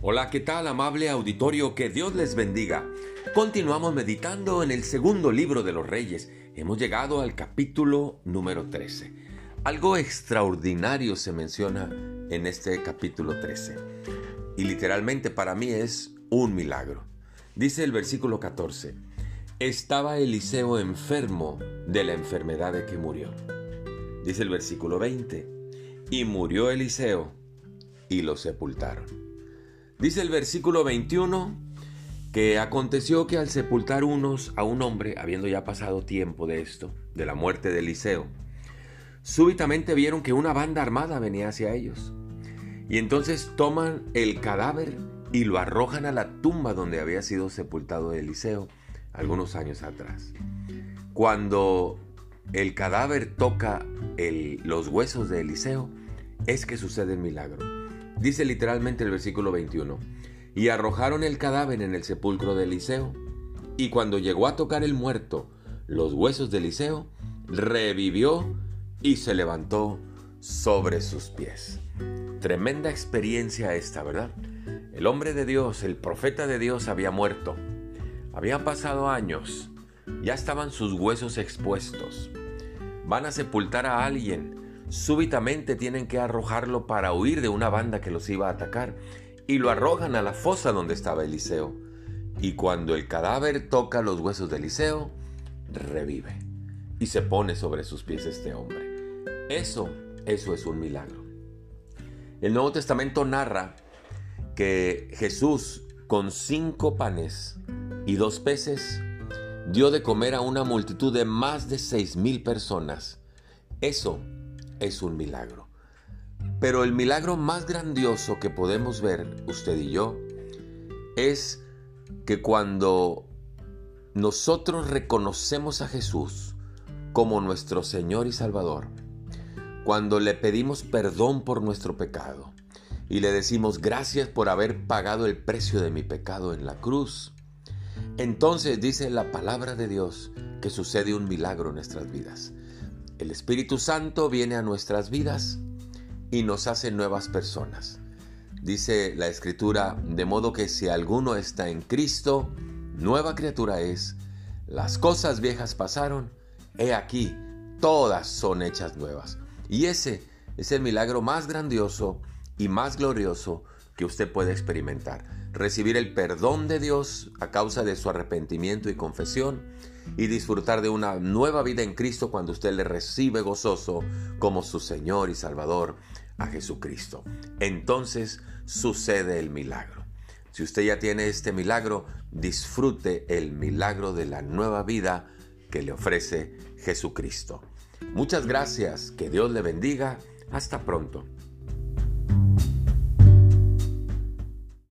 Hola, ¿qué tal amable auditorio? Que Dios les bendiga. Continuamos meditando en el segundo libro de los reyes. Hemos llegado al capítulo número 13. Algo extraordinario se menciona en este capítulo 13. Y literalmente para mí es un milagro. Dice el versículo 14. Estaba Eliseo enfermo de la enfermedad de que murió. Dice el versículo 20. Y murió Eliseo y lo sepultaron. Dice el versículo 21 que aconteció que al sepultar unos a un hombre, habiendo ya pasado tiempo de esto, de la muerte de Eliseo, súbitamente vieron que una banda armada venía hacia ellos. Y entonces toman el cadáver y lo arrojan a la tumba donde había sido sepultado Eliseo algunos años atrás. Cuando el cadáver toca los huesos de Eliseo, es que sucede el milagro. Dice literalmente el versículo 21, y arrojaron el cadáver en el sepulcro de Eliseo, y cuando llegó a tocar el muerto los huesos de Eliseo, revivió y se levantó sobre sus pies. Tremenda experiencia esta, ¿verdad? El hombre de Dios, el profeta de Dios había muerto. Habían pasado años, ya estaban sus huesos expuestos. Van a sepultar a alguien súbitamente tienen que arrojarlo para huir de una banda que los iba a atacar y lo arrojan a la fosa donde estaba Eliseo. Y cuando el cadáver toca los huesos de Eliseo, revive y se pone sobre sus pies este hombre. Eso, eso es un milagro. El Nuevo Testamento narra que Jesús con cinco panes y dos peces dio de comer a una multitud de más de seis mil personas. Eso es un milagro. Pero el milagro más grandioso que podemos ver usted y yo es que cuando nosotros reconocemos a Jesús como nuestro Señor y Salvador, cuando le pedimos perdón por nuestro pecado y le decimos gracias por haber pagado el precio de mi pecado en la cruz, entonces dice la palabra de Dios que sucede un milagro en nuestras vidas. El Espíritu Santo viene a nuestras vidas y nos hace nuevas personas. Dice la Escritura, de modo que si alguno está en Cristo, nueva criatura es. Las cosas viejas pasaron, he aquí, todas son hechas nuevas. Y ese es el milagro más grandioso y más glorioso que usted puede experimentar. Recibir el perdón de Dios a causa de su arrepentimiento y confesión y disfrutar de una nueva vida en Cristo cuando usted le recibe gozoso como su Señor y Salvador a Jesucristo. Entonces sucede el milagro. Si usted ya tiene este milagro, disfrute el milagro de la nueva vida que le ofrece Jesucristo. Muchas gracias, que Dios le bendiga, hasta pronto.